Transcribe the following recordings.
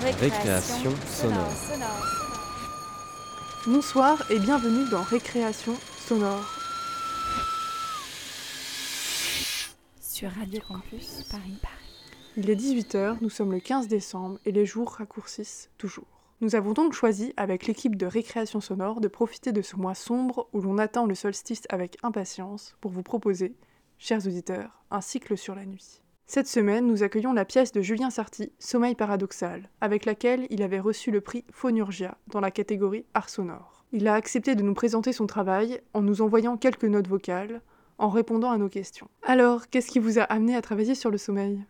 Récréation sonore. Bonsoir et bienvenue dans Récréation sonore. Sur Radio Campus Paris. Il est 18h, nous sommes le 15 décembre et les jours raccourcissent toujours. Nous avons donc choisi, avec l'équipe de Récréation sonore, de profiter de ce mois sombre où l'on attend le solstice avec impatience pour vous proposer, chers auditeurs, un cycle sur la nuit. Cette semaine, nous accueillons la pièce de Julien Sarty, Sommeil paradoxal, avec laquelle il avait reçu le prix Phonurgia dans la catégorie Art sonore. Il a accepté de nous présenter son travail en nous envoyant quelques notes vocales, en répondant à nos questions. Alors, qu'est-ce qui vous a amené à travailler sur le sommeil?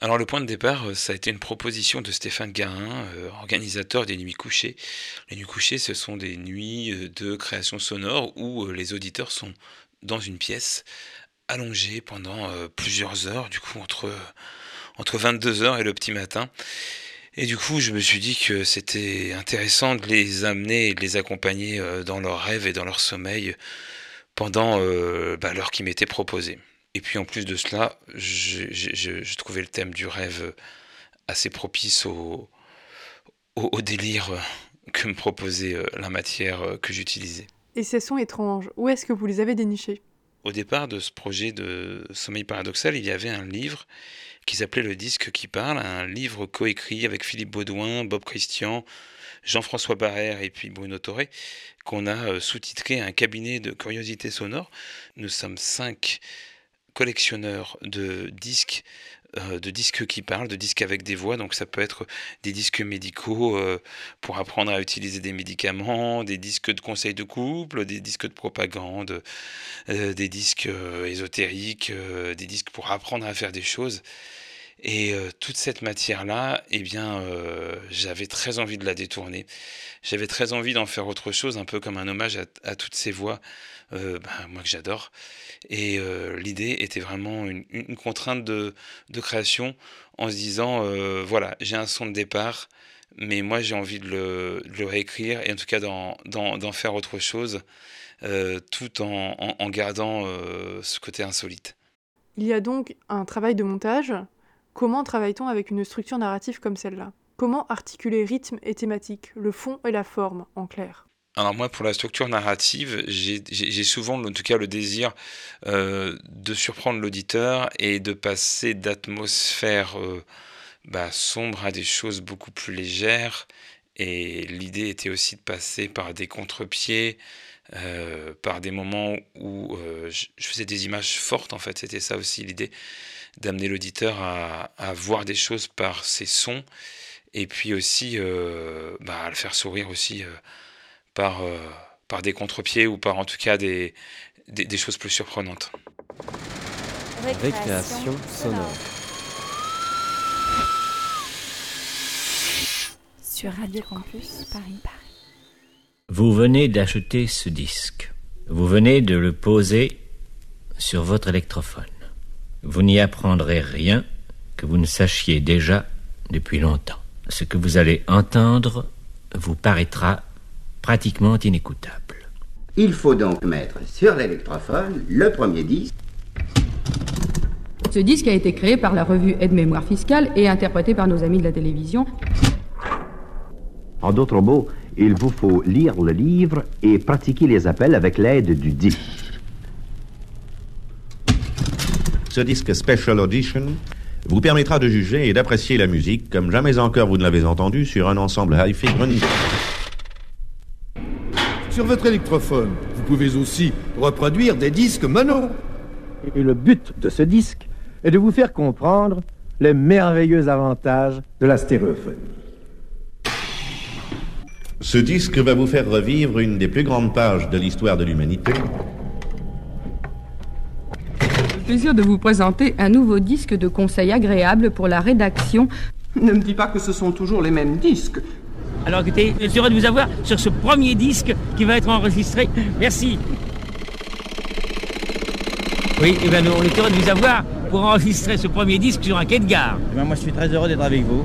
Alors le point de départ, euh, ça a été une proposition de Stéphane Garin, euh, organisateur des nuits couchées. Les nuits couchées, ce sont des nuits euh, de création sonore où les auditeurs sont dans une pièce allongé pendant euh, plusieurs heures, du coup entre, entre 22h et le petit matin. Et du coup, je me suis dit que c'était intéressant de les amener et de les accompagner euh, dans leurs rêves et dans leur sommeil pendant euh, bah, l'heure qui m'était proposée. Et puis en plus de cela, je, trouvais le thème du rêve assez propice au, au, au délire que me proposait la matière que j'utilisais. Et ces sons étranges, où est-ce que vous les avez dénichés? Au départ de ce projet de Sommeil paradoxal, il y avait un livre qui s'appelait Le disque qui parle, un livre coécrit avec Philippe Baudouin, Bob Christian, Jean-François Barrère et puis Bruno Toré, qu'on a euh, sous-titré Un cabinet de curiosité sonore. Nous sommes cinq collectionneurs de disques de disques qui parlent, de disques avec des voix. Donc ça peut être des disques médicaux euh, pour apprendre à utiliser des médicaments, des disques de conseils de couple, des disques de propagande, euh, des disques ésotériques, des disques pour apprendre à faire des choses. Et toute cette matière-là, eh bien, j'avais très envie de la détourner. J'avais très envie d'en faire autre chose, un peu comme un hommage à, toutes ces voix, ben, moi que j'adore. Et euh, l'idée était vraiment une, contrainte de, création en se disant, euh, voilà, j'ai un son de départ, mais moi j'ai envie de le, réécrire et en tout cas d'en faire autre chose, euh, tout en gardant ce côté insolite. Il y a donc un travail de montage. Comment travaille-t-on avec une structure narrative comme celle-là? Comment articuler rythme et thématique, le fond et la forme, en clair? Alors moi, pour la structure narrative, j'ai souvent, en tout cas, le désir euh, de surprendre l'auditeur et de passer d'atmosphère euh, bah, sombre à des choses beaucoup plus légères. Et l'idée était aussi de passer par des contre-pieds, euh, par des moments où je, faisais des images fortes, en fait. C'était ça aussi l'idée, d'amener l'auditeur à, voir des choses par ses sons et puis aussi bah, à le faire sourire aussi par, euh, par des contre-pieds ou par en tout cas des, des, choses plus surprenantes. Récréation sonore. Sur Radio Campus Paris. Paris. Vous venez d'acheter ce disque. Vous venez de le poser sur votre électrophone. Vous n'y apprendrez rien que vous ne sachiez déjà depuis longtemps. Ce que vous allez entendre vous paraîtra pratiquement inécoutable. Il faut donc mettre sur l'électrophone le premier disque. Ce disque a été créé par la revue Aide-Mémoire Fiscale et interprété par nos amis de la télévision. En d'autres mots, il vous faut lire le livre et pratiquer les appels avec l'aide du disque. Ce disque Special Audition vous permettra de juger et d'apprécier la musique comme jamais encore vous ne l'avez entendu sur un ensemble hi-fi sur votre électrophone. Vous pouvez aussi reproduire des disques mono. Et le but de ce disque est de vous faire comprendre les merveilleux avantages de la stéréophonie. Ce disque va vous faire revivre une des plus grandes pages de l'histoire de l'humanité. Plaisir de vous présenter un nouveau disque de conseil agréable pour la rédaction. Ne me dis pas que ce sont toujours les mêmes disques. Alors écoutez, je suis heureux de vous avoir sur ce premier disque qui va être enregistré. Merci. Oui, et eh bien, on est heureux de vous avoir pour enregistrer ce premier disque sur un quai de gare. Eh ben, moi, je suis très heureux d'être avec vous.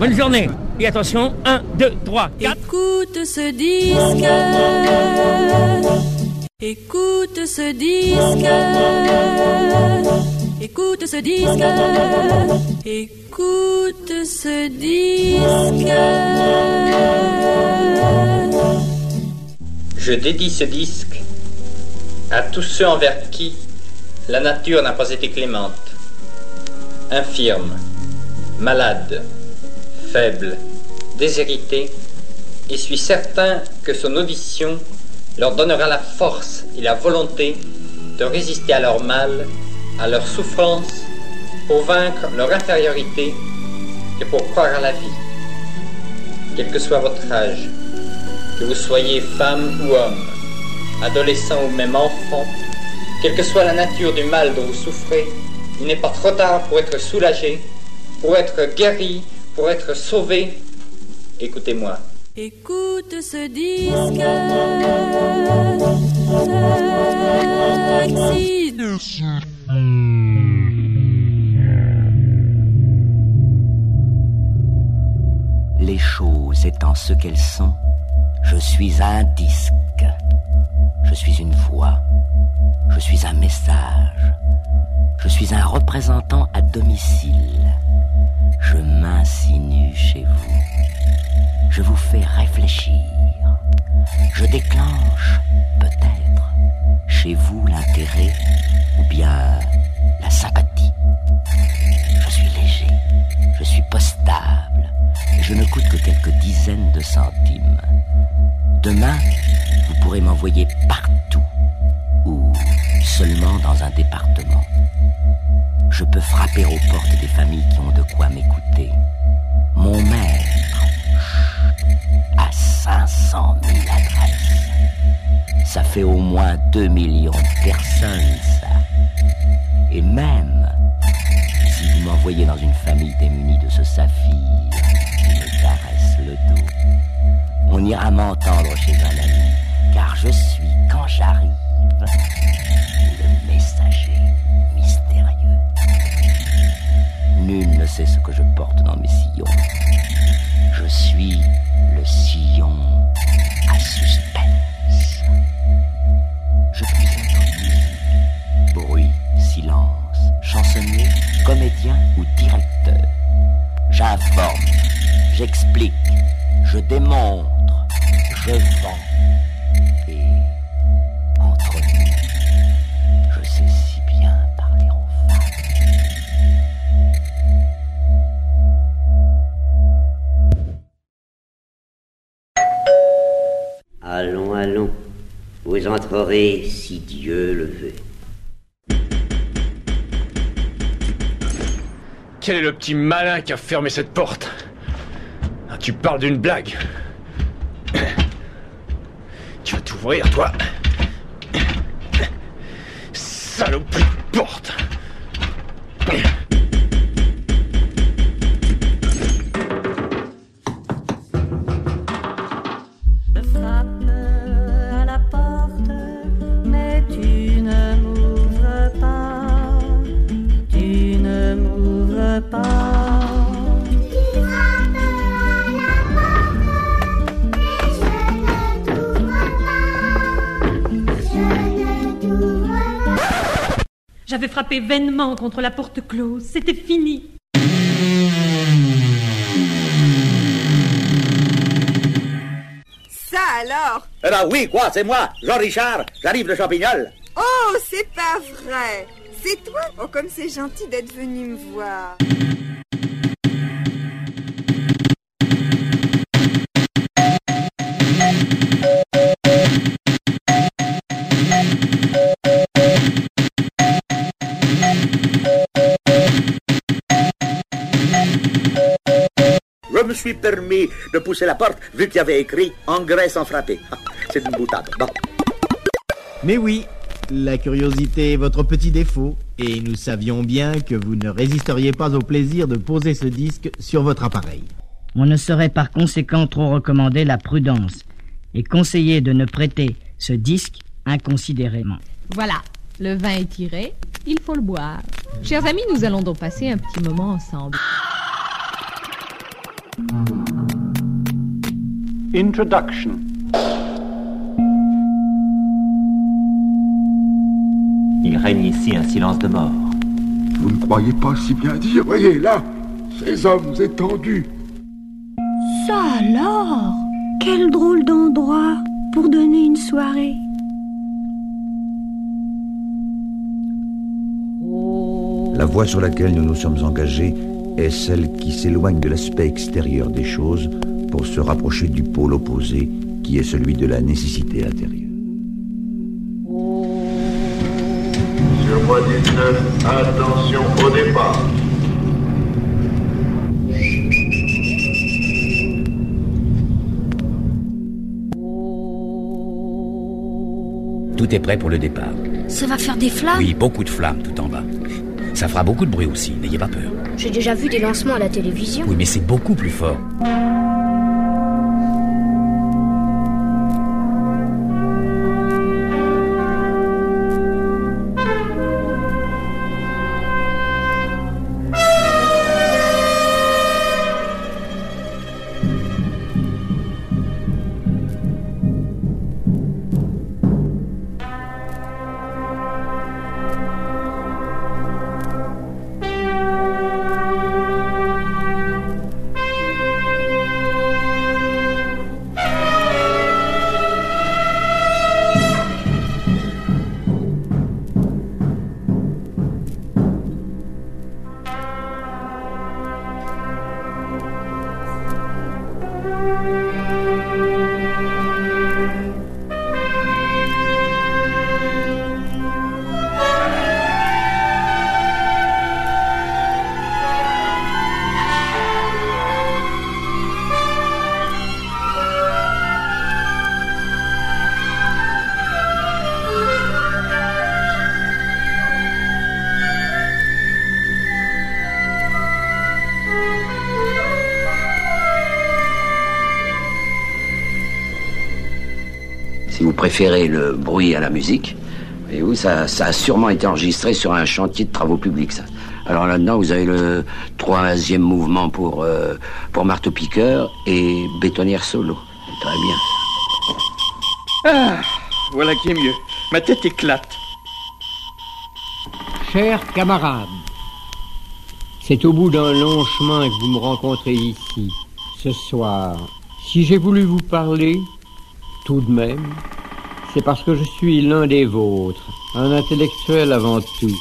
Bonne journée. Et attention, 1, 2, 3, 4. Écoute ce disque. Écoute ce disque. Écoute ce disque. Écoute ce disque. Je dédie ce disque à tous ceux envers qui la nature n'a pas été clémente. Infirmes, malades, faibles, déshérités, et suis certain que son audition leur donnera la force et la volonté de résister à leur mal, à leur souffrance, pour vaincre leur infériorité et pour croire à la vie. Quel que soit votre âge, que vous soyez femme ou homme, adolescent ou même enfant, quelle que soit la nature du mal dont vous souffrez, il n'est pas trop tard pour être soulagé, pour être guéri, pour être sauvé. Écoutez-moi. Écoute ce disque. Les choses étant ce qu'elles sont, je suis un disque. Je suis une voix. Je suis un message. Je suis un représentant à domicile. Je m'insinue chez vous. Je vous fais réfléchir. Je déclenche, peut-être, chez vous l'intérêt ou bien la sympathie. Je suis léger, je suis postable, et je ne coûte que quelques dizaines de centimes. Demain, vous pourrez m'envoyer partout ou seulement dans un département. Je peux frapper aux portes des familles qui ont de quoi m'écouter. Mon maître a 500 000 adresses. Ça fait au moins 2 millions de personnes, ça. Et même si vous m'envoyez dans une famille démunie de ce saphir qui me caresse le dos, on ira m'entendre chez un ami, car je suis, quand j'arrive, le messager mystérieux. Nul ne sait ce que je porte dans mes sillons. Vous entrerez si Dieu le veut. Quel est le petit malin qui a fermé cette porte? Ah, Tu parles d'une blague. Tu vas t'ouvrir, toi. Saloperie frappé vainement contre la porte close. C'était fini. Ça alors? Eh ben oui, quoi, c'est moi, Jean-Richard, j'arrive de Champignol. Oh, c'est pas vrai C'est toi? Oh, comme c'est gentil d'être venu me voir. Suis permis de pousser la porte vu qu'il y avait écrit engrais sans frapper. Ah, C'est une boutade. Bon. Mais oui, la curiosité est votre petit défaut, et nous savions bien que vous ne résisteriez pas au plaisir de poser ce disque sur votre appareil. On ne saurait par conséquent trop recommander la prudence et conseiller de ne prêter ce disque inconsidérément. Voilà, le vin est tiré, il faut le boire. Chers amis, nous allons donc passer un petit moment ensemble. Introduction. Il règne ici un silence de mort. Vous ne croyez pas si bien dire Voyez là, ces hommes étendus. Ça alors? Quel drôle d'endroit pour donner une soirée. La voie sur laquelle nous nous sommes engagés est celle qui s'éloigne de l'aspect extérieur des choses pour se rapprocher du pôle opposé qui est celui de la nécessité intérieure. Sur 19, attention au départ. Tout est prêt pour le départ. Ça va faire des flammes Oui, beaucoup de flammes tout en bas. Ça fera beaucoup de bruit aussi, n'ayez pas peur. J'ai déjà vu des lancements à la télévision. Oui, mais c'est beaucoup plus fort. Vous le bruit à la musique, voyez-vous, ça, ça a sûrement été enregistré sur un chantier de travaux publics, ça. Alors là-dedans, vous avez le troisième mouvement pour, euh, pour marteau-piqueur et bétonnière solo. Très bien. Ah, voilà qui est mieux. Ma tête éclate. Chers camarades, c'est au bout d'un long chemin que vous me rencontrez ici, ce soir. Si j'ai voulu vous parler, tout de même, c'est parce que je suis l'un des vôtres, un intellectuel avant tout.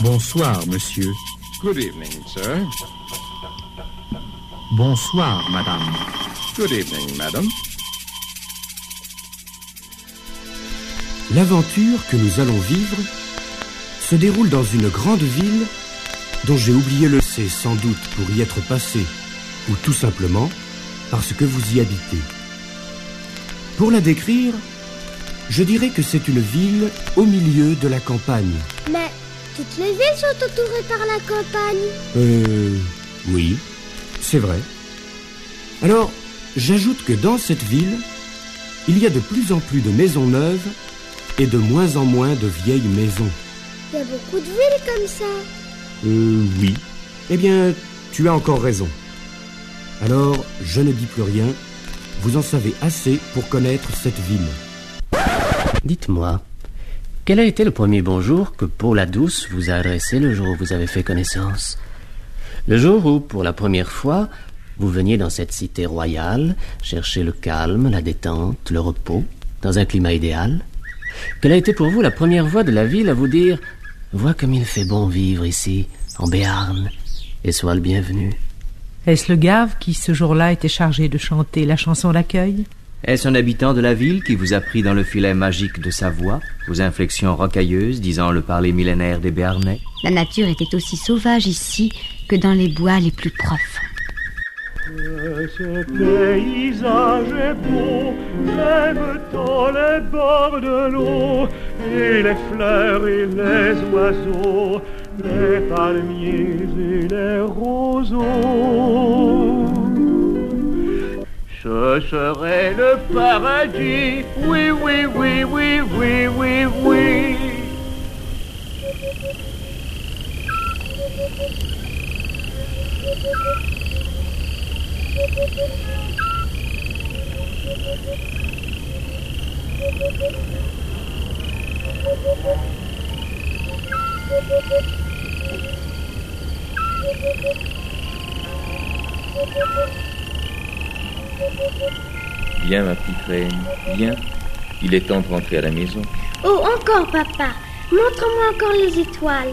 Bonsoir, monsieur. Good evening, sir. Bonsoir, madame. Good evening, madam. L'aventure que nous allons vivre se déroule dans une grande ville dont j'ai oublié le c'est sans doute pour y être passé, ou tout simplement parce que vous y habitez. Pour la décrire, je dirais que c'est une ville au milieu de la campagne. Mais toutes les villes sont entourées par la campagne. Euh... Oui, c'est vrai. Alors, j'ajoute que dans cette ville, il y a de plus en plus de maisons neuves et de moins en moins de vieilles maisons. Il y a beaucoup de villes comme ça. Euh, oui. Eh bien, tu as encore raison. Alors, je ne dis plus rien. Vous en savez assez pour connaître cette ville. Dites-moi, quel a été le premier bonjour que Paul Douce vous a adressé le jour où vous avez fait connaissance? Le jour où, pour la première fois, vous veniez dans cette cité royale chercher le calme, la détente, le repos, dans un climat idéal? Quelle a été pour vous la première voix de la ville à vous dire Vois comme il fait bon vivre ici, en Béarn, et sois le bienvenu Est-ce le gave qui, ce jour-là, était chargé de chanter la chanson d'accueil? Est-ce un habitant de la ville qui vous a pris dans le filet magique de sa voix, vos inflexions rocailleuses disant le parler millénaire des Béarnais? La nature était aussi sauvage ici que dans les bois les plus profonds. Ce paysage est beau, j'aime tant les bords de l'eau, et les fleurs et les oiseaux, les palmiers et les roseaux. Ce serait le paradis, oui, oui, oui, oui, oui, oui, oui. Viens, ma petite reine, viens. Il est temps de rentrer à la maison. Oh, encore, papa. Montre-moi encore les étoiles.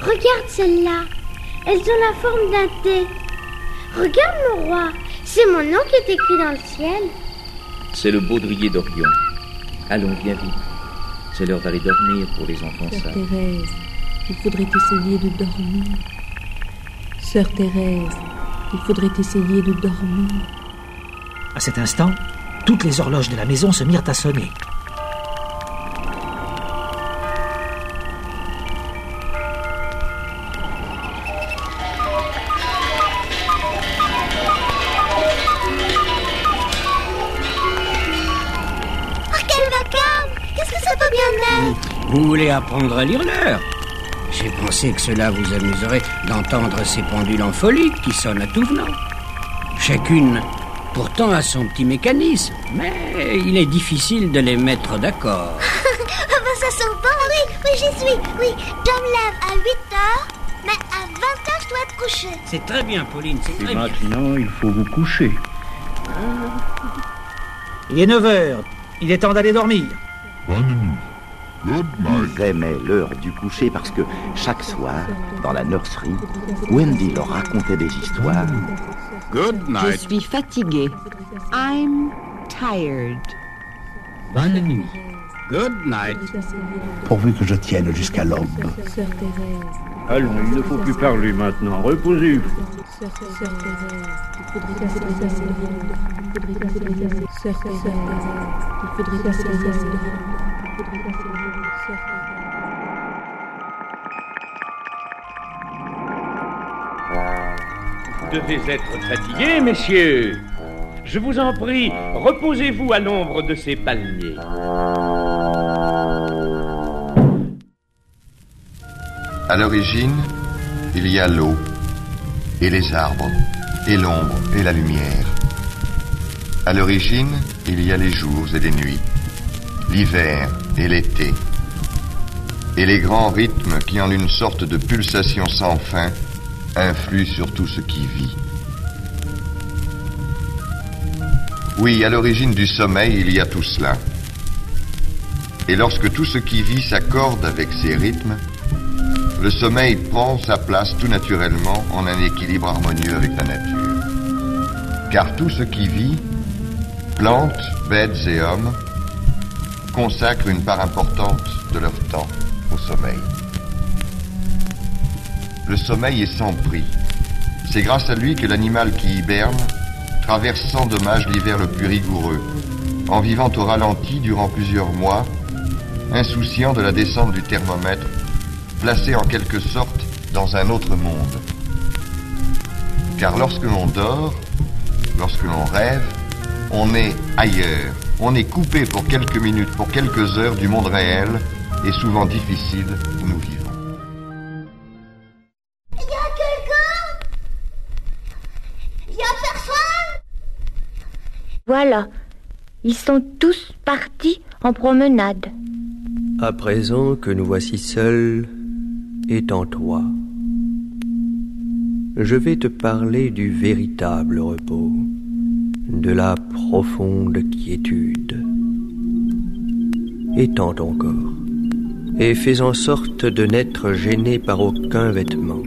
Regarde celles-là. Elles ont la forme d'un T. Regarde, mon roi. C'est mon nom qui est écrit dans le ciel. C'est le baudrier d'Orion. Allons, viens vite. C'est l'heure d'aller dormir pour les enfants Sœur sages. Thérèse, il faudrait essayer de dormir. Sœur Thérèse, il faudrait essayer de dormir. À cet instant, toutes les horloges de la maison se mirent à sonner. Oh, quel vacarme Qu'est-ce que ça peut bien être Vous voulez apprendre à lire l'heure? J'ai pensé que cela vous amuserait d'entendre ces pendules en folie qui sonnent à tout venant. Chacune, pourtant, a son petit mécanisme, mais il est difficile de les mettre d'accord. Ah ben ça sent bon Oui, oui, j'y suis. Oui, je me lève à 8 heures, mais à 20 heures, je dois être couchée. C'est très bien, Pauline, c'est Et très bien. maintenant, il faut vous coucher. Il est 9 heures. Il est temps d'aller dormir. Ils aimaient l'heure du coucher parce que chaque soir, dans la nurserie, Wendy leur racontait des histoires. Good Je suis fatiguée. I'm tired. Bonne nuit. Good night. Pourvu que je tienne jusqu'à l'aube. Allons, il ne faut plus parler maintenant. Reposez-vous. Devez être fatigués, messieurs. Je vous en prie, reposez-vous à l'ombre de ces palmiers. À l'origine, il y a l'eau, et les arbres, et l'ombre, et la lumière. À l'origine, il y a les jours et les nuits, l'hiver et l'été, et les grands rythmes qui, en une sorte de pulsation sans fin, influent sur tout ce qui vit. Oui, à l'origine du sommeil, il y a tout cela. Et lorsque tout ce qui vit s'accorde avec ces rythmes, le sommeil prend sa place tout naturellement en un équilibre harmonieux avec la nature. Car tout ce qui vit, plantes, bêtes et hommes, consacrent une part importante de leur temps au sommeil. Le sommeil est sans prix. C'est grâce à lui que l'animal qui hiberne traverse sans dommage l'hiver le plus rigoureux, en vivant au ralenti durant plusieurs mois, insouciant de la descente du thermomètre placé en quelque sorte dans un autre monde. Car lorsque l'on dort, lorsque l'on rêve, on est ailleurs. On est coupé pour quelques minutes, pour quelques heures du monde réel et souvent difficile où nous vivons. Voilà, ils sont tous partis en promenade. À présent que nous voici seuls et en toi, je vais te parler du véritable repos, de la profonde quiétude. Étends ton corps et fais en sorte de n'être gêné par aucun vêtement.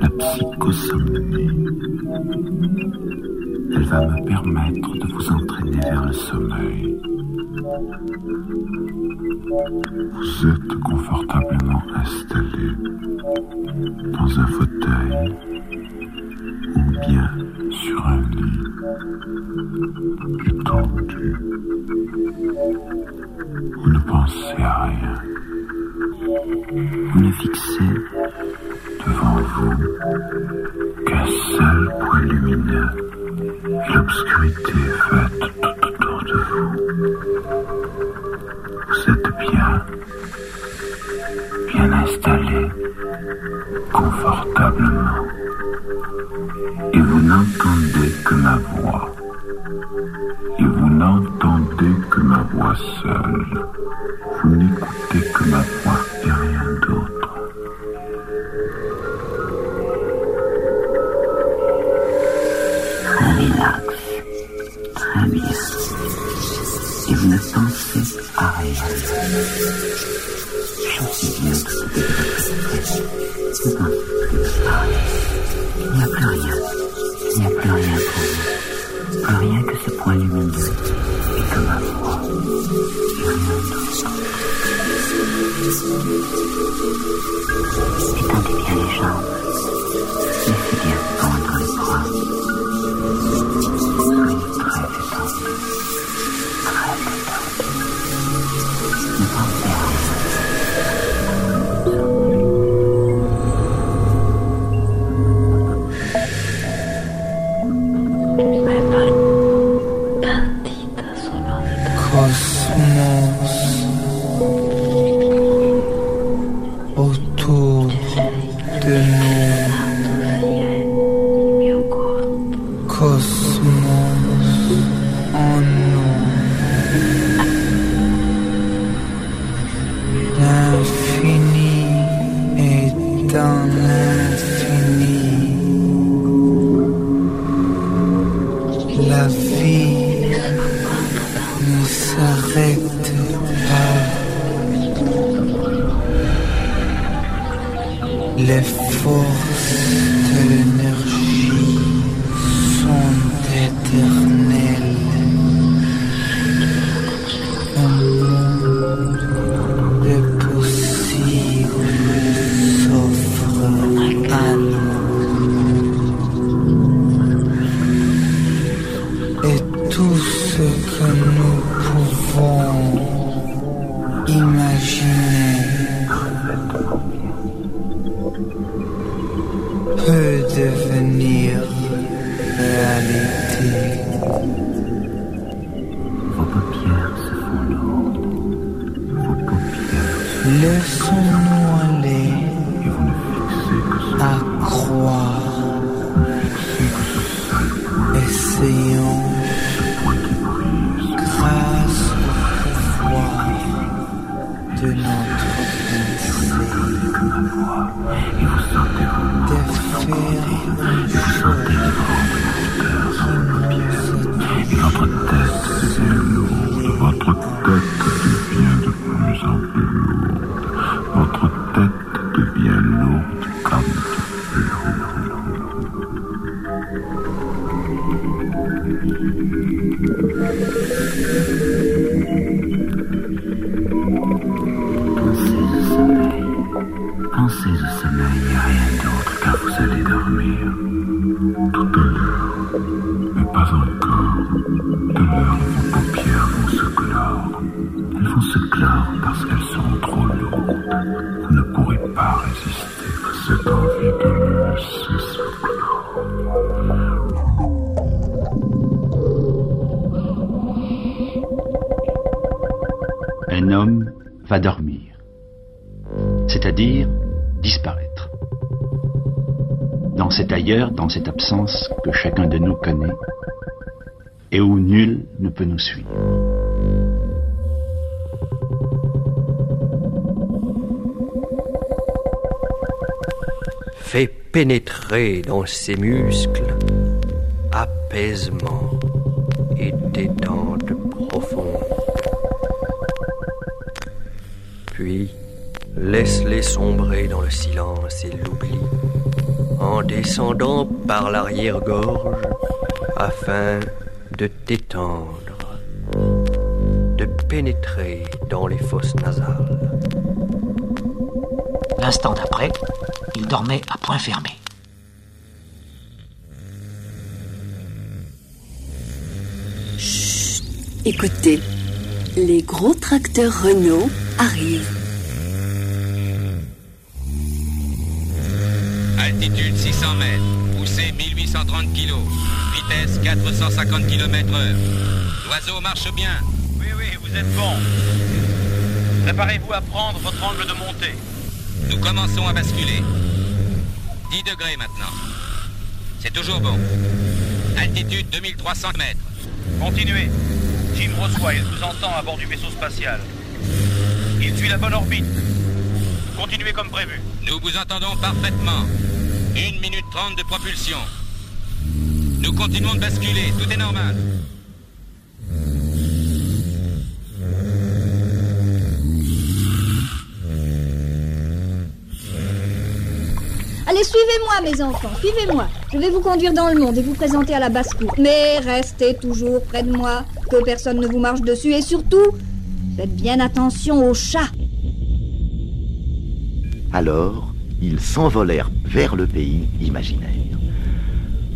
La psychosomnie. Elle va me permettre de vous entraîner vers le sommeil. Vous êtes confortablement installé dans un fauteuil ou bien sur un lit étendu. Vous ne pensez à rien. Vous ne fixez devant vous qu'un seul point lumineux l'obscurité est faite tout autour de vous. Vous êtes bien, bien installé, confortablement, et vous n'entendez que ma voix, et vous n'entendez que ma voix seule. Vous n'écoutez Yeah. Listen. Va dormir, c'est-à-dire disparaître. Dans cet ailleurs, dans cette absence que chacun de nous connaît, et où nul ne peut nous suivre. fait pénétrer dans ses muscles apaisement Puis laisse-les sombrer dans le silence et l'oubli, en descendant par l'arrière-gorge afin de t'étendre, de pénétrer dans les fosses nasales. L'instant d'après, il dormait à point fermé. Écoutez, les gros tracteurs Renault arrivent. 1830 kg, vitesse 450 km heure. L'oiseau marche bien. Oui, oui, vous êtes bon. Préparez-vous à prendre votre angle de montée. Nous commençons à basculer. 10 degrés maintenant. C'est toujours bon. Altitude 2300 mètres. Continuez. Jim reçoit et vous entend à bord du vaisseau spatial. Il suit la bonne orbite. Continuez comme prévu. Nous vous entendons parfaitement. Une minute trente de propulsion. Nous continuons de basculer, tout est normal. Allez, suivez-moi, mes enfants, suivez-moi. Je vais vous conduire dans le monde et vous présenter à la basse-cour. Mais restez toujours près de moi, que personne ne vous marche dessus et surtout, faites bien attention aux chats. Alors, ils s'envolèrent vers le pays imaginaire.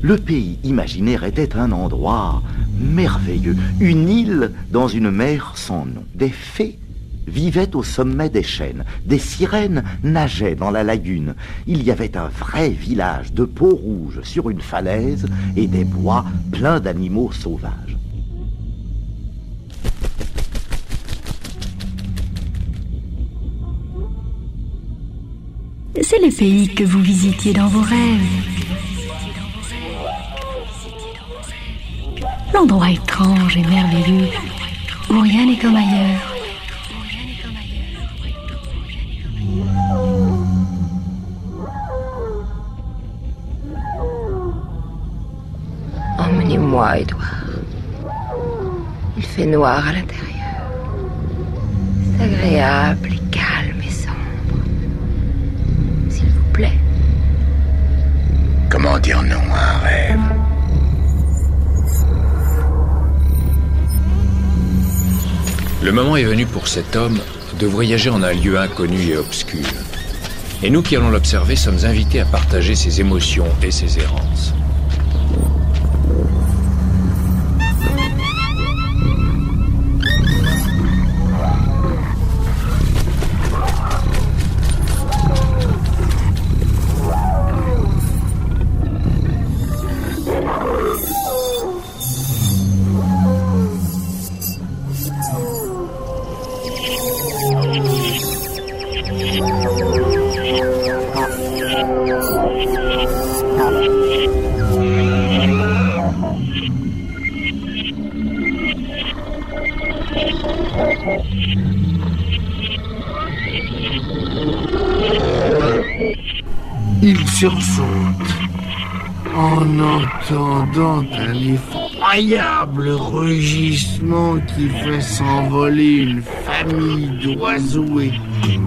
Le pays imaginaire était un endroit merveilleux, une île dans une mer sans nom. Des fées vivaient au sommet des chênes, des sirènes nageaient dans la lagune. Il y avait un vrai village de peau rouge sur une falaise et des bois pleins d'animaux sauvages. C'est le pays que vous visitiez dans vos rêves. L'endroit étrange et merveilleux où rien n'est comme ailleurs. Emmenez-moi, Edouard. Il fait noir à l'intérieur. C'est agréable et calme et sombre. S'il vous plaît. Comment dire non à un rêve? Le moment est venu pour cet homme de voyager en un lieu inconnu et obscur. Et nous qui allons l'observer sommes invités à partager ses émotions et ses errances. Effroyable rugissement qui fait s'envoler une famille d'oiseaux épouvantés.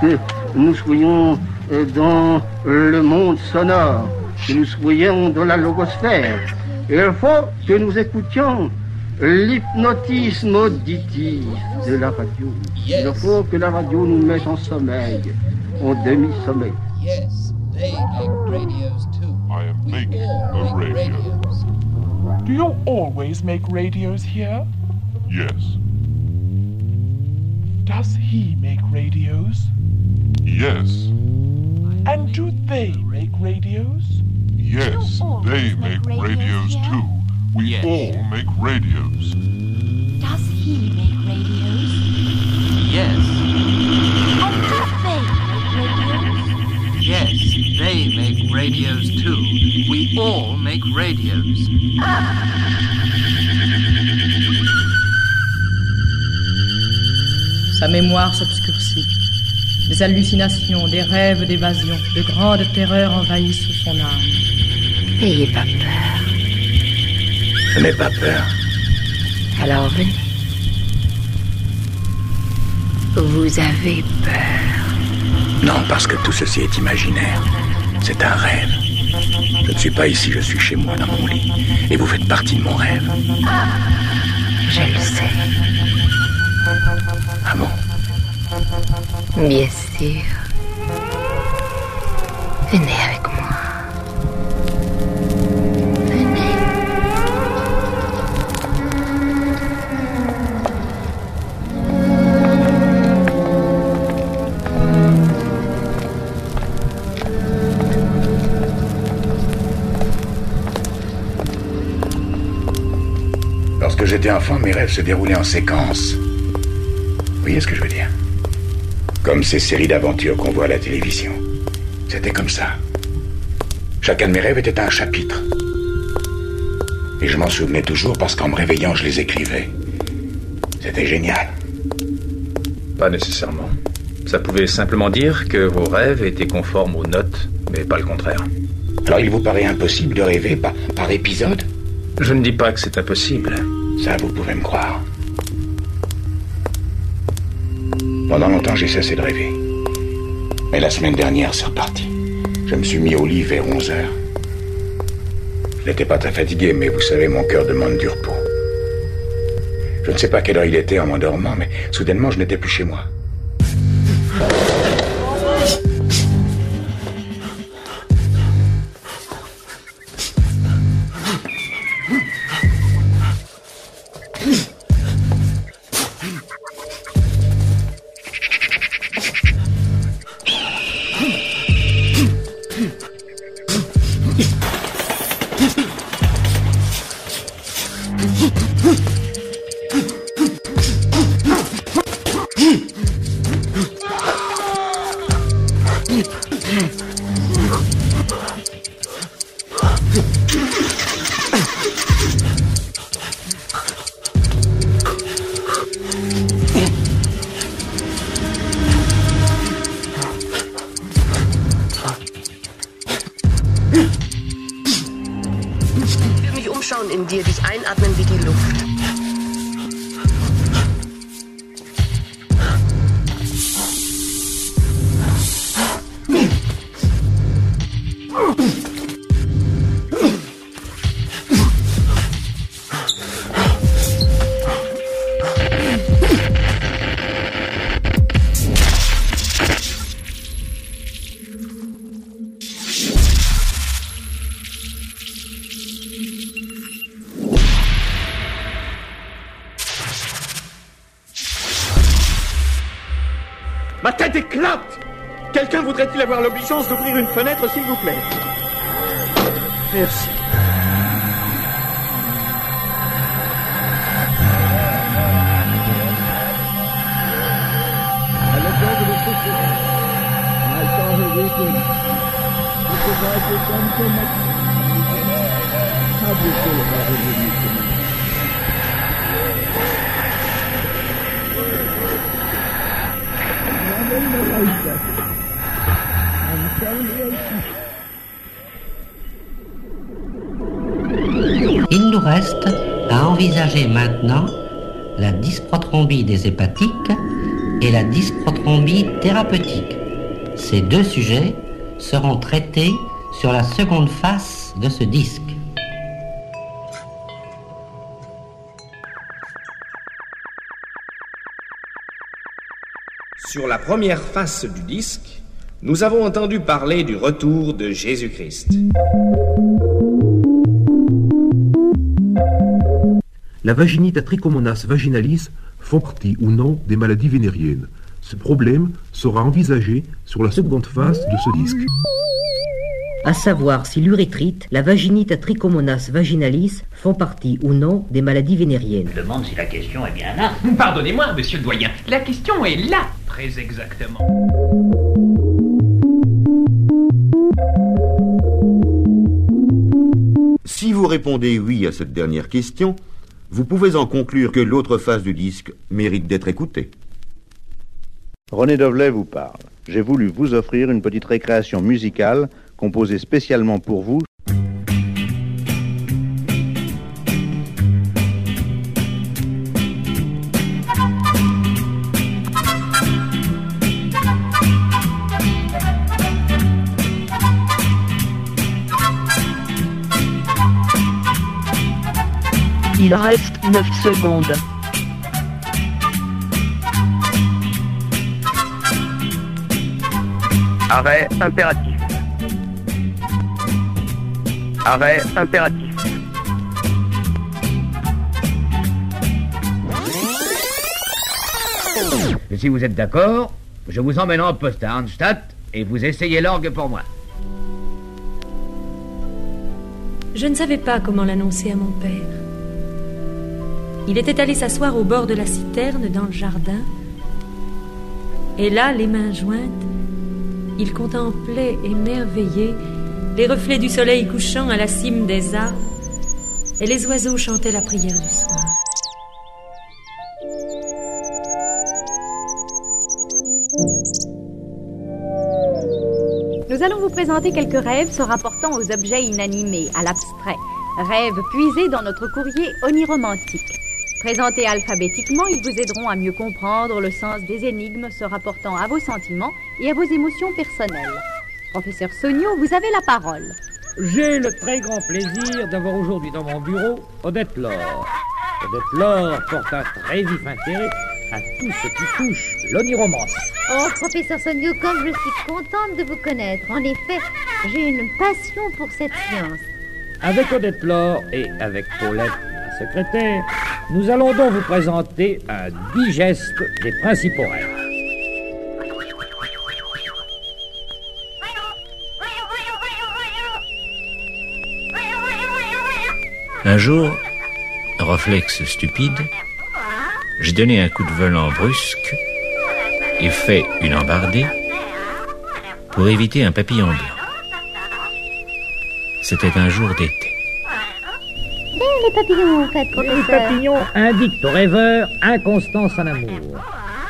Que nous soyons euh, dans le monde sonore, que nous soyons dans la logosphère. Il faut que nous écoutions l'hypnotisme auditif de la radio. Il faut que la radio nous mette en sommeil, en demi-sommeil. Yes, they make radios too. I am making a radio. Do you always make radios here? Yes. Does he make radios? Yes. And do they make radios? Yes. They make radios too. We all make radios. Does he make radios? Yes, And do they make radios? yes, they make radios too. We all make radios. Sa mémoire s'obscurcit. Des hallucinations, des rêves d'évasion, de grandes terreurs envahissent son âme. N'ayez pas peur. Je n'ai pas peur. Alors venez. Vous avez peur. Non, parce que tout ceci est imaginaire. C'est un rêve. Je ne suis pas ici, je suis chez moi, dans mon lit. Et vous faites partie de mon rêve. Je le sais. Ah bon? Bien sûr. Venez avec moi. Venez. Lorsque j'étais enfant, mes rêves se déroulaient en séquence. Vous voyez ce que je veux dire? Comme ces séries d'aventures qu'on voit à la télévision. C'était comme ça. Chacun de mes rêves était un chapitre. Et je m'en souvenais toujours parce qu'en me réveillant, je les écrivais. C'était génial. Pas nécessairement. Ça pouvait simplement dire que vos rêves étaient conformes aux notes, mais pas le contraire. Alors il vous paraît impossible de rêver par, par épisode? Je ne dis pas que c'est impossible. Ça, vous pouvez me croire. Pendant longtemps, j'ai cessé de rêver. Mais la semaine dernière, c'est reparti. Je me suis mis au lit vers 11 heures. Je n'étais pas très fatigué, mais vous savez, mon cœur demande du repos. Je ne sais pas quelle heure il était en m'endormant, mais soudainement, je n'étais plus chez moi. Ma tête éclate Quelqu'un voudrait-il avoir l'obligeance d'ouvrir une fenêtre, s'il vous plaît Merci. Il nous reste à envisager maintenant la dysprothrombie des hépatiques et la dysprothrombie thérapeutique. Ces deux sujets seront traités sur la seconde face de ce disque. Sur la première face du disque, nous avons entendu parler du retour de Jésus-Christ. La vaginite trichomonas vaginalis font partie ou non des maladies vénériennes. Ce problème sera envisagé sur la seconde face de ce disque. À savoir si l'urétrite, la vaginite à trichomonas vaginalis font partie ou non des maladies vénériennes. Je demande si la question est bien là. Pardonnez-moi, monsieur le doyen. La question est là, très exactement. Si vous répondez oui à cette dernière question, vous pouvez en conclure que l'autre face du disque mérite d'être écoutée. René Dovlet vous parle. J'ai voulu vous offrir une petite récréation musicale composée spécialement pour vous. Il reste 9 secondes. Arrêt impératif. Arrêt impératif. Et si vous êtes d'accord, je vous emmène en poste à Arnstadt et vous essayez l'orgue pour moi. Je ne savais pas comment l'annoncer à mon père. Il était allé s'asseoir au bord de la citerne dans le jardin. Et là, les mains jointes, il contemplait émerveillé les reflets du soleil couchant à la cime des arbres et les oiseaux chantaient la prière du soir. Nous allons vous présenter quelques rêves se rapportant aux objets inanimés, à l'abstrait. Rêves puisés dans notre courrier oniromantique. Présentés alphabétiquement, ils vous aideront à mieux comprendre le sens des énigmes se rapportant à vos sentiments et à vos émotions personnelles. Professeur Sonio, vous avez la parole. J'ai le très grand plaisir d'avoir aujourd'hui dans mon bureau Odette Laure. Odette Laure porte un très vif intérêt à tout ce qui touche l'oniromance. Oh, professeur Sonio, comme je suis contente de vous connaître. En effet, j'ai une passion pour cette science. Avec Odette Laure et avec Paulette, la secrétaire, nous allons donc vous présenter un digeste des principaux rêves. Un jour, réflexe stupide, j'ai donné un coup de volant brusque et fait une embardée pour éviter un papillon blanc. C'était un jour d'été. Eh, les papillons, en fait, Les papillons indiquent au rêveur inconstance en amour.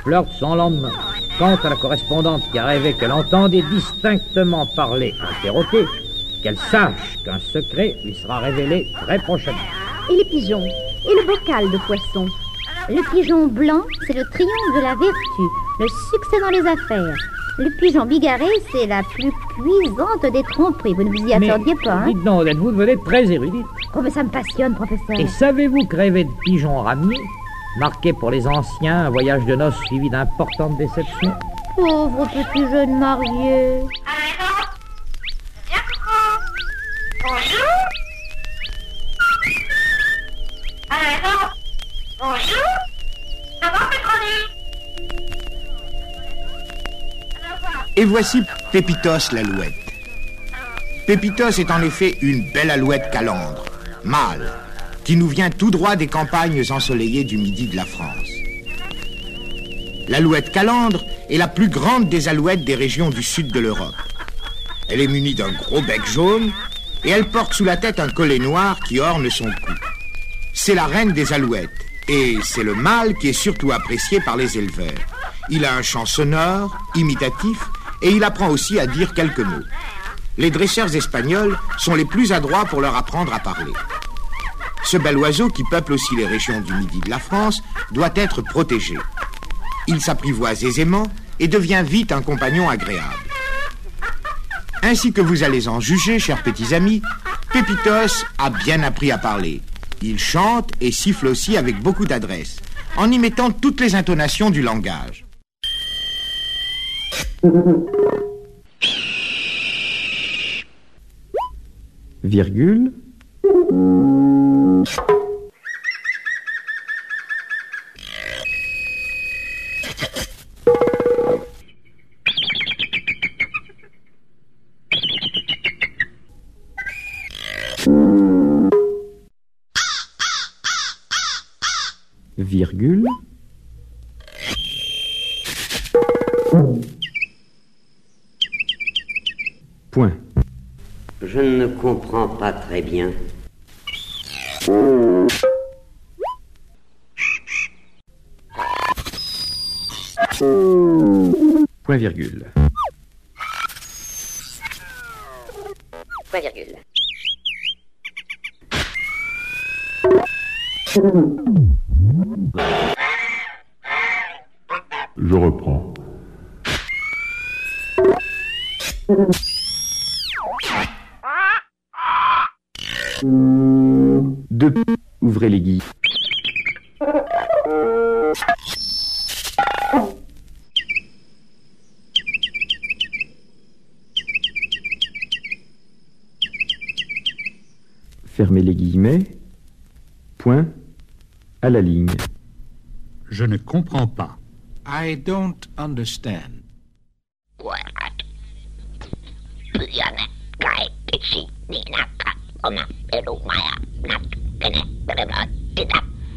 Flirt son lendemain. Quant à la correspondante qui a rêvé qu'elle entendait distinctement parler un perroquet, qu'elle sache qu'un secret lui sera révélé très prochainement. Et les pigeons Et le bocal de poisson Le pigeon blanc, c'est le triomphe de la vertu, le succès dans les affaires. Le pigeon bigarré, c'est la plus cuisante des tromperies. Vous ne vous y Mais attendiez pas, hein Dites donc, vous devenez très érudite. Oh, mais ça me passionne, professeur. Et savez-vous que rêver de pigeons ramiers, marqué pour les anciens un voyage de noces suivi d'importantes déceptions? Pauvre petit jeune marié. Bonjour. Et voici Pépitos l'alouette. Pépitos est en effet une belle alouette calandre, mâle, qui nous vient tout droit des campagnes ensoleillées du midi de la France. L'alouette calandre est la plus grande des alouettes des régions du sud de l'Europe. Elle est munie d'un gros bec jaune et elle porte sous la tête un collet noir qui orne son cou. C'est la reine des alouettes et c'est le mâle qui est surtout apprécié par les éleveurs. Il a un chant sonore, imitatif et il apprend aussi à dire quelques mots. Les dresseurs espagnols sont les plus adroits pour leur apprendre à parler. Ce bel oiseau qui peuple aussi les régions du midi de la France doit être protégé. Il s'apprivoise aisément et devient vite un compagnon agréable. Ainsi que vous allez en juger, chers petits amis, Pépitos a bien appris à parler. Il chante et siffle aussi avec beaucoup d'adresse, en y mettant toutes les intonations du langage. Virgule, point. Je ne comprends pas très bien. Point virgule. Point virgule. Je reprends. Deux. Ouvrez les guilles. Fermez les guillemets. Point. À la ligne. Je ne comprends pas. I don't understand.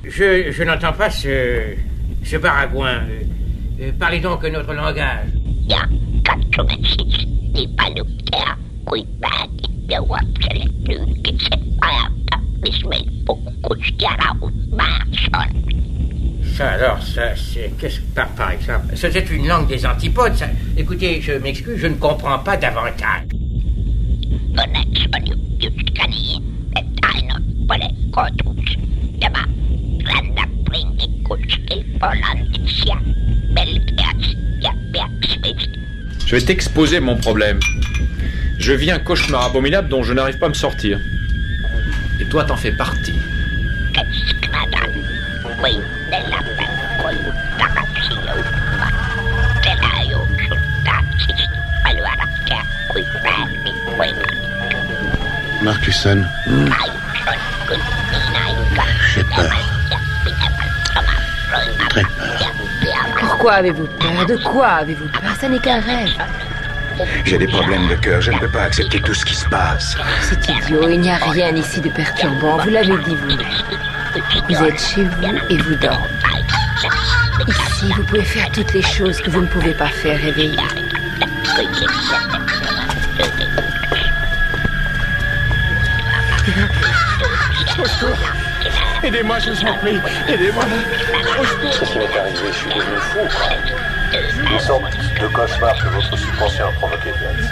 Je, je n'entends pas ce, ce baragouin. Euh, euh, parlez donc notre langage. Ça alors, ça c'est... Qu'est-ce que par, par exemple? Ça c'est une langue des antipodes, ça. Écoutez, je m'excuse, je ne comprends pas davantage. Je vais t'exposer mon problème. Je vis un cauchemar abominable dont je n'arrive pas à me sortir. Toi, t'en fais partie. Marcuson. J'ai peur. Très peur. Pourquoi avez-vous peur De quoi avez-vous peur? Ça n'est qu'un rêve. J'ai des problèmes de cœur. Je ne peux pas accepter tout ce qui se passe. C'est idiot. Il n'y a rien ici de perturbant. Vous l'avez dit vous. Vous êtes chez vous et vous dormez. Ici, vous pouvez faire toutes les choses que vous ne pouvez pas faire réveiller. Aidez-moi, je vous en prie. Aidez-moi. Ce qui m'est arrivé, je suis devenu fou. Une sorte de cauchemar que votre subconscient a provoqué, Vince.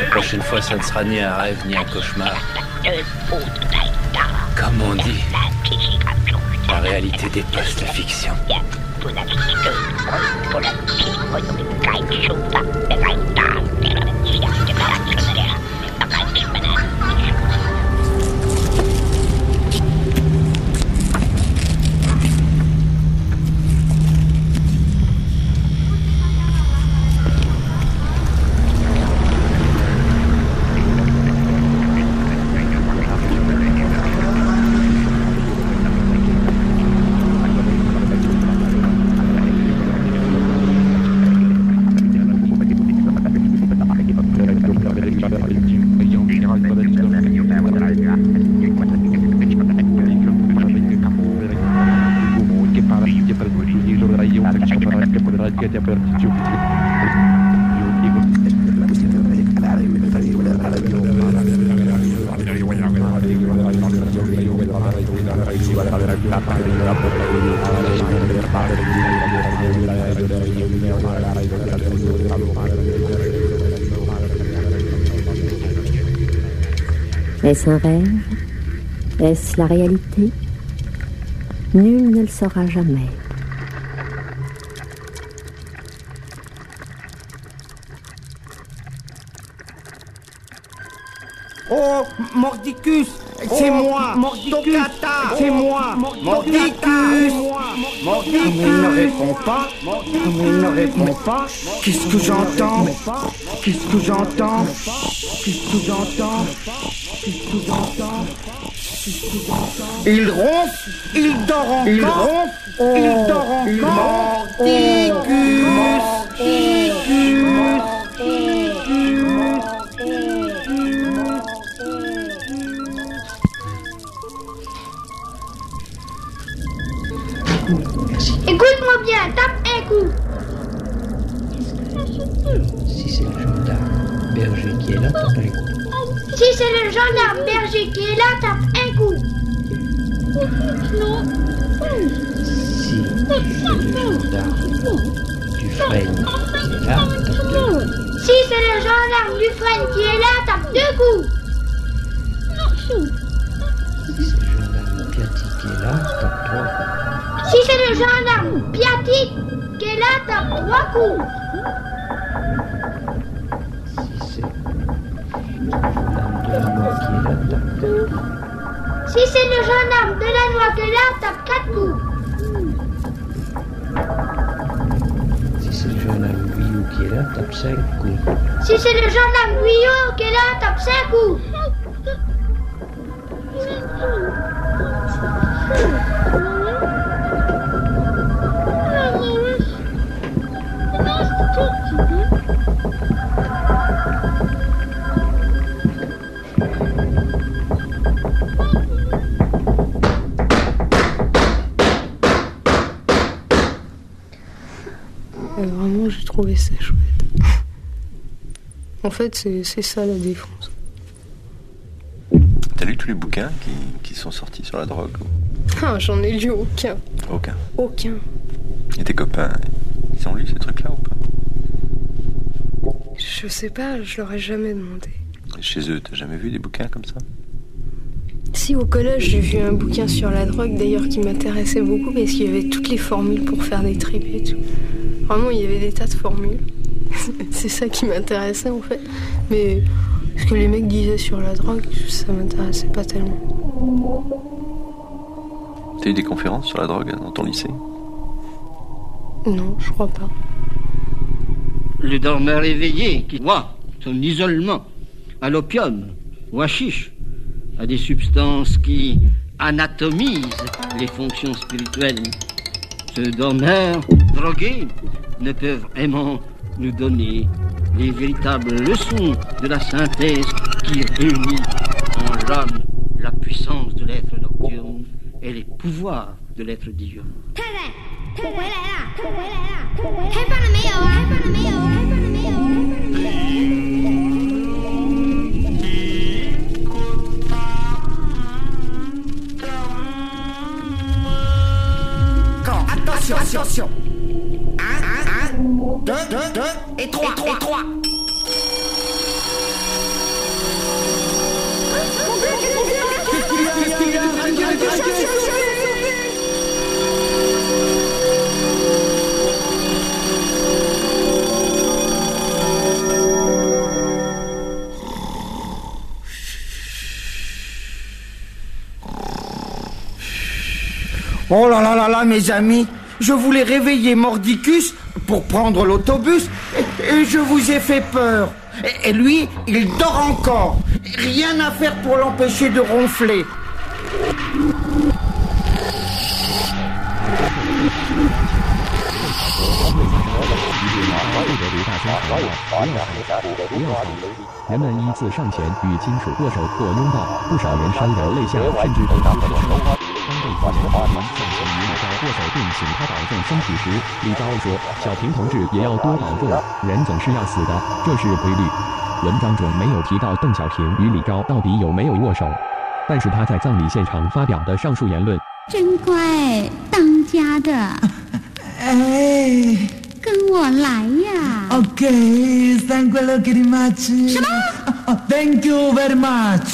La prochaine fois, ça ne sera ni un rêve ni un cauchemar. Comme on dit, réalité dépasse la fiction. Est-ce un rêve? Est-ce la réalité? Nul ne le saura jamais. Oh, Mordicus, c'est moi. Mordicus, c'est moi. Mordicus. Comme il ne répond pas, comme il ne répond pas, qu'est-ce que j'entends? Qu'est-ce que j'entends? Qu'est-ce que j'entends Qu'est-ce que j'entends? Il ronfle, il dort encore, il ronfle, il dort encore. Mordicus, Écoute-moi bien, tape un coup. Si c'est le gendarme berger qui est là, tape un coup. Si c'est le gendarme berger qui est là, tape un coup. Non. Si c'est le gendarme Dufresne qui est là, tape deux coups. Si c'est le gendarme Dufresne qui est là, tape deux coups. Si c'est le gendarme Piatti qui est là, tape trois coups. Si c'est le gendarme Piatti qui est là, tape trois coups. Si c'est Si c'est le gendarme de la noix qui est là, tape quatre coups. Si c'est le gendarme Guyot qui est là, tape cinq coups. Si c'est le gendarme Guyot qui est là, tape cinq coups. Trouvé ça chouette. En fait, c'est ça la défense. T'as lu tous les bouquins qui, qui sont sortis sur la drogue Ah, j'en ai lu aucun. Aucun. Aucun. Et tes copains, ils ont lu ces trucs-là ou pas? Je sais pas, je leur ai jamais demandé. Et Chez eux, t'as jamais vu des bouquins comme ça? Si au collège j'ai vu un bouquin sur la drogue d'ailleurs qui m'intéressait beaucoup parce qu'il y avait toutes les formules pour faire des tripes et tout. Vraiment il y avait des tas de formules. C'est ça qui m'intéressait en fait. Mais ce que les mecs disaient sur la drogue, ça m'intéressait pas tellement. T'as eu des conférences sur la drogue dans ton lycée? Non, je crois pas. Le dormeur éveillé qui voit son isolement à l'opium ou à chiche, à des substances qui anatomisent les fonctions spirituelles. Ce dormeur drogué ne peut vraiment nous donner les véritables leçons de la synthèse qui réunit en l'homme la puissance de l'être nocturne et les pouvoirs de l'être diurne. Attention, attention et trois, et trois. Qu'est-ce qu'il y a Qu'est-ce qu'il y a Oh là là là là, mes amis, je voulais réveiller Mordicus pour prendre l'autobus et, et je vous ai fait peur. Et, et lui, il dort encore. Rien à faire pour l'empêcher de ronfler. “人们依次上前与亲属握手或拥抱，不少人潸然泪下，甚至痛哭 握手并请他保重身体时，李昭说：“小平同志也要多保重，人总是要死的，这是规律。”文章中没有提到邓小平与李昭到底有没有握手，但是他在葬礼现场发表的上述言论，真乖，当家的。哎，跟我来呀！OK, thank you very much. 什么？Thank you very much.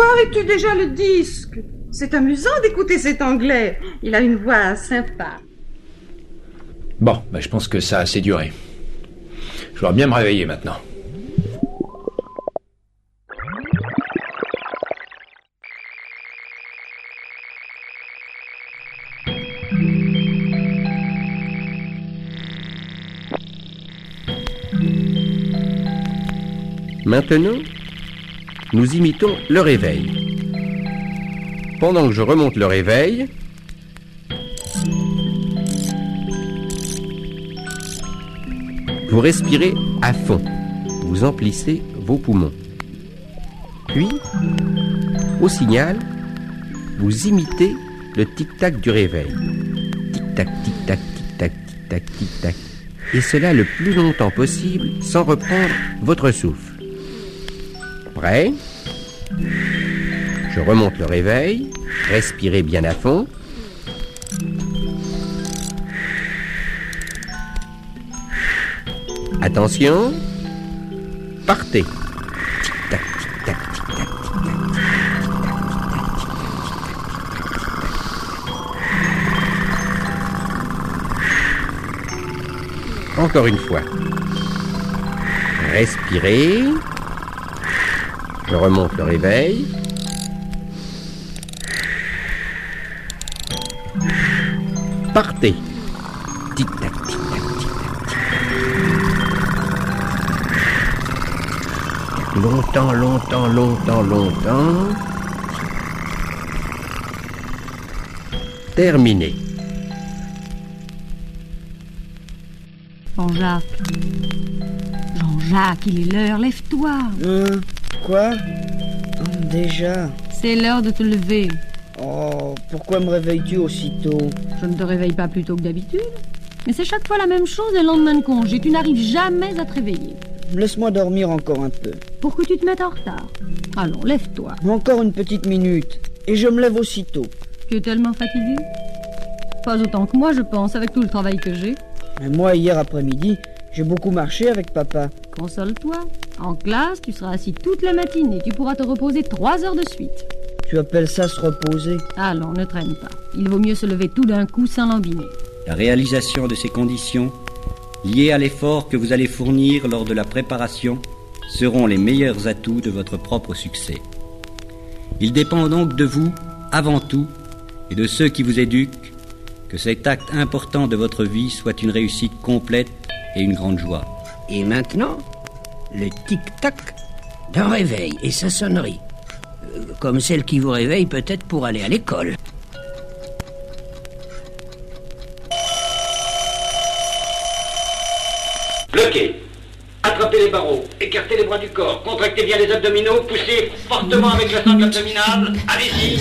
Pourquoi arrêtes-tu déjà le disque? C'est amusant d'écouter cet anglais. Il a une voix sympa. Bon, bah, je pense que ça a assez duré. Je dois bien me réveiller maintenant. Maintenant, nous imitons le réveil. Pendant que je remonte le réveil, vous respirez à fond. Vous emplissez vos poumons. Puis, au signal, vous imitez le tic-tac du réveil. Tic-tac, tic-tac, tic-tac, tic-tac, tic-tac. Et cela le plus longtemps possible sans reprendre votre souffle. Prêt Je remonte le réveil. Respirez bien à fond. Attention. Partez. Encore une fois. Respirez. Je remonte le réveil. Partez. Tic-tac, tic-tac, tic-tac. Longtemps, longtemps, longtemps, longtemps. Terminé. Jean-Jacques. Jean-Jacques, il est l'heure, lève-toi. Euh, quoi Déjà C'est l'heure de te lever. Oh, pourquoi me réveilles-tu aussitôt je ne te réveille pas plus tôt que d'habitude. Mais c'est chaque fois la même chose le lendemain de congé. Tu n'arrives jamais à te réveiller. Laisse-moi dormir encore un peu. Pour que tu te mettes en retard. Allons, lève-toi. Encore une petite minute. Et je me lève aussitôt. Tu es tellement fatigué Pas autant que moi, je pense, avec tout le travail que j'ai. Mais moi, hier après-midi, j'ai beaucoup marché avec papa. Console-toi. En classe, tu seras assis toute la matinée. Tu pourras te reposer trois heures de suite. Tu appelles ça se reposer? Allons, ne traîne pas. Il vaut mieux se lever tout d'un coup sans lambiner. La réalisation de ces conditions, liées à l'effort que vous allez fournir lors de la préparation, seront les meilleurs atouts de votre propre succès. Il dépend donc de vous, avant tout, et de ceux qui vous éduquent, que cet acte important de votre vie soit une réussite complète et une grande joie. Et maintenant, le tic-tac d'un réveil et sa sonnerie. Euh, Comme celle qui vous réveille peut-être pour aller à l'école. Bloquez. Attrapez les barreaux. Écartez les bras du corps. Contractez bien les abdominaux. Poussez fortement avec la sangle abdominale. Allez-y.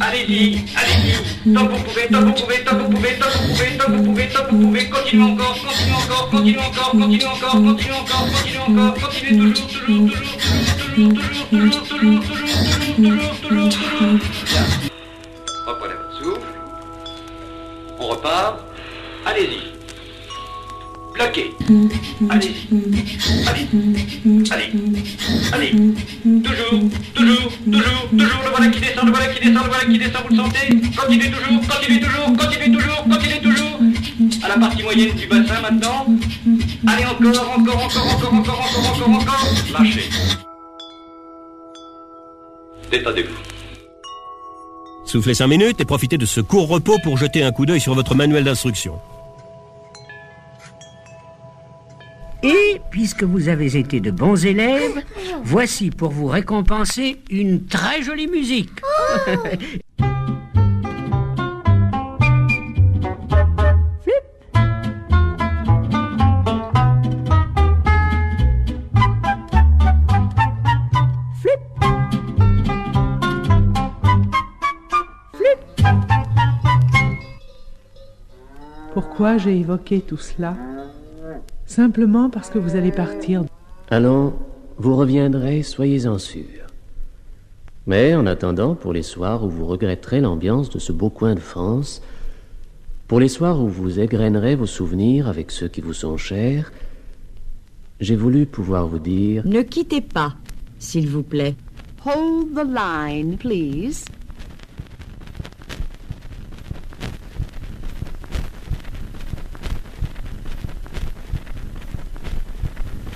Allez-y. Allez-y. Tant que vous pouvez, tant que vous pouvez, tant que vous pouvez, tant vous pouvez, tant que vous pouvez, tant que vous pouvez. Continuez encore, continuez encore, continuez encore, continuez encore, continuez encore, continuez encore. Continuez toujours, toujours, toujours, toujours, toujours, toujours, toujours, toujours, toujours, toujours, toujours. Reprenez votre souffle. On repart. Allez-y. Bloquez. Allez-y. Allez. Allez. Allez. Toujours, toujours, toujours, toujours. Le voilà qui descend, le voilà qui descend, le voilà qui descend. Vous le sentez? Continuez toujours, continuez toujours, continuez toujours, continuez toujours. À la partie moyenne du bassin maintenant. Allez encore, encore, encore, encore, encore, encore, encore, encore. Lâchez. Détendez-vous. Soufflez 5 minutes et profitez de ce court repos pour jeter un coup d'œil sur votre manuel d'instruction. Puisque vous avez été de bons élèves, voici pour vous récompenser une très jolie musique. Pourquoi j'ai évoqué tout cela? Simplement parce que vous allez partir. Allons, vous reviendrez, soyez-en sûrs. Mais en attendant, pour les soirs où vous regretterez l'ambiance de ce beau coin de France, pour les soirs où vous égrènerez vos souvenirs avec ceux qui vous sont chers, j'ai voulu pouvoir vous dire Ne quittez pas, s'il vous plaît. Hold the line, please.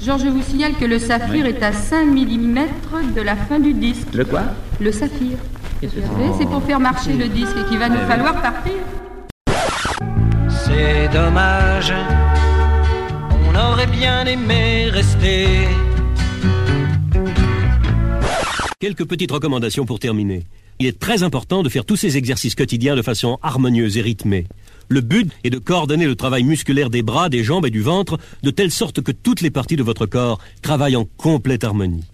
Georges, je vous signale que le saphir est à 5 mm de la fin du disque. Le quoi? Le saphir. Qu'est-ce que Vous c'est? savez, c'est pour faire marcher le disque et qu'il va nous Eh falloir partir. C'est dommage, on aurait bien aimé rester. Quelques petites recommandations pour terminer. Il est très important de faire tous ces exercices quotidiens de façon harmonieuse et rythmée. Le but est de coordonner le travail musculaire des bras, des jambes et du ventre de telle sorte que toutes les parties de votre corps travaillent en complète harmonie.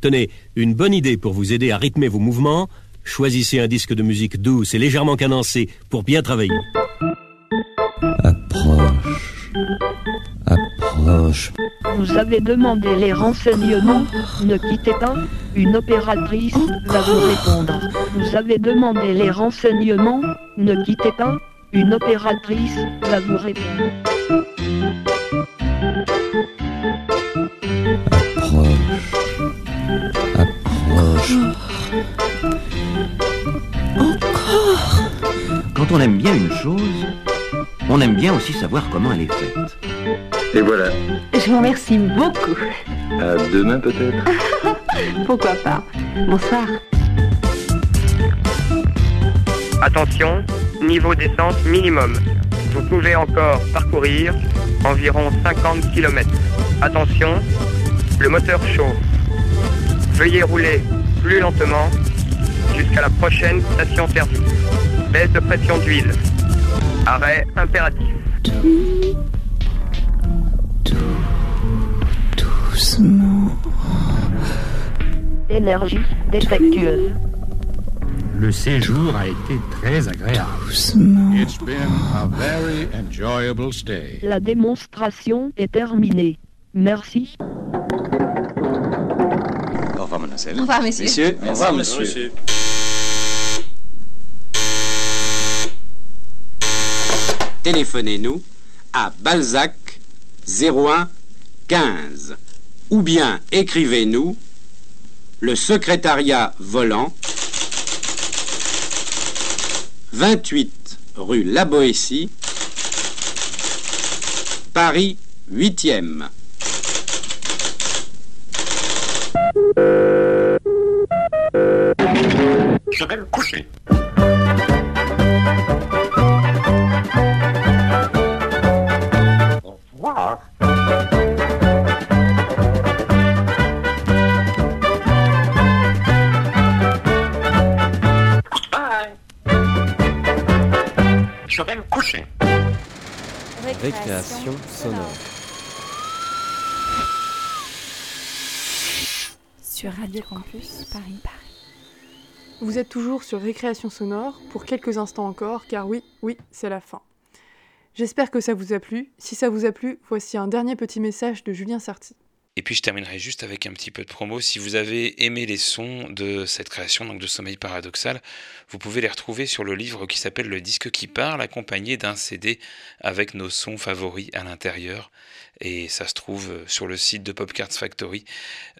Tenez, une bonne idée pour vous aider à rythmer vos mouvements, choisissez un disque de musique douce et légèrement cadencé pour bien travailler. Approche. Approche. Vous avez demandé les renseignements. Ne quittez pas. Une opératrice va vous répondre. Vous avez demandé les renseignements. Ne quittez pas. Une opératrice va vous répondre. Approche. Encore Quand on aime bien une chose, on aime bien aussi savoir comment elle est faite. Et voilà. Je vous remercie beaucoup. À demain peut-être. Pourquoi pas Bonsoir. Attention, niveau descente minimum. Vous pouvez encore parcourir environ 50 km. Attention, le moteur chauffe. Veuillez rouler plus lentement jusqu'à la prochaine station-service. Baisse de pression d'huile. Arrêt impératif. Doucement. Énergie défectueuse. Le séjour a été très agréable. It's been a very enjoyable stay. La démonstration est terminée. Merci. Au revoir, mademoiselle. Au revoir, messieurs. Messieurs, au revoir, Merci. monsieur. Téléphonez-nous à Balzac 01 15 ou bien écrivez-nous le secrétariat volant 28 rue La Boétie Paris 8e. Je vais me coucher. Au revoir. Je vais me coucher. Récréation sonore. Sur Radio Campus Paris. Vous êtes toujours sur Récréation Sonore pour quelques instants encore, car oui, oui, c'est la fin. J'espère que ça vous a plu. Si ça vous a plu, voici un dernier petit message de Julien Sarti. Et puis je terminerai juste avec un petit peu de promo. Si vous avez aimé les sons de cette création, donc de Sommeil Paradoxal, vous pouvez les retrouver sur le livre qui s'appelle Le disque qui parle, accompagné d'un CD avec nos sons favoris à l'intérieur. Et ça se trouve sur le site de Popcards Factory,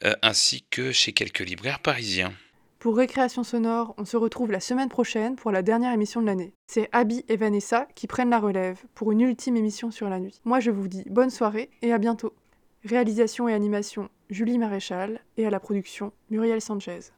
euh, ainsi que chez quelques libraires parisiens. Pour Récréation Sonore, on se retrouve la semaine prochaine pour la dernière émission de l'année. C'est Abby et Vanessa qui prennent la relève pour une ultime émission sur la nuit. Moi je vous dis bonne soirée et à bientôt. Réalisation et animation Julie Maréchal et à la production Muriel Sanchez.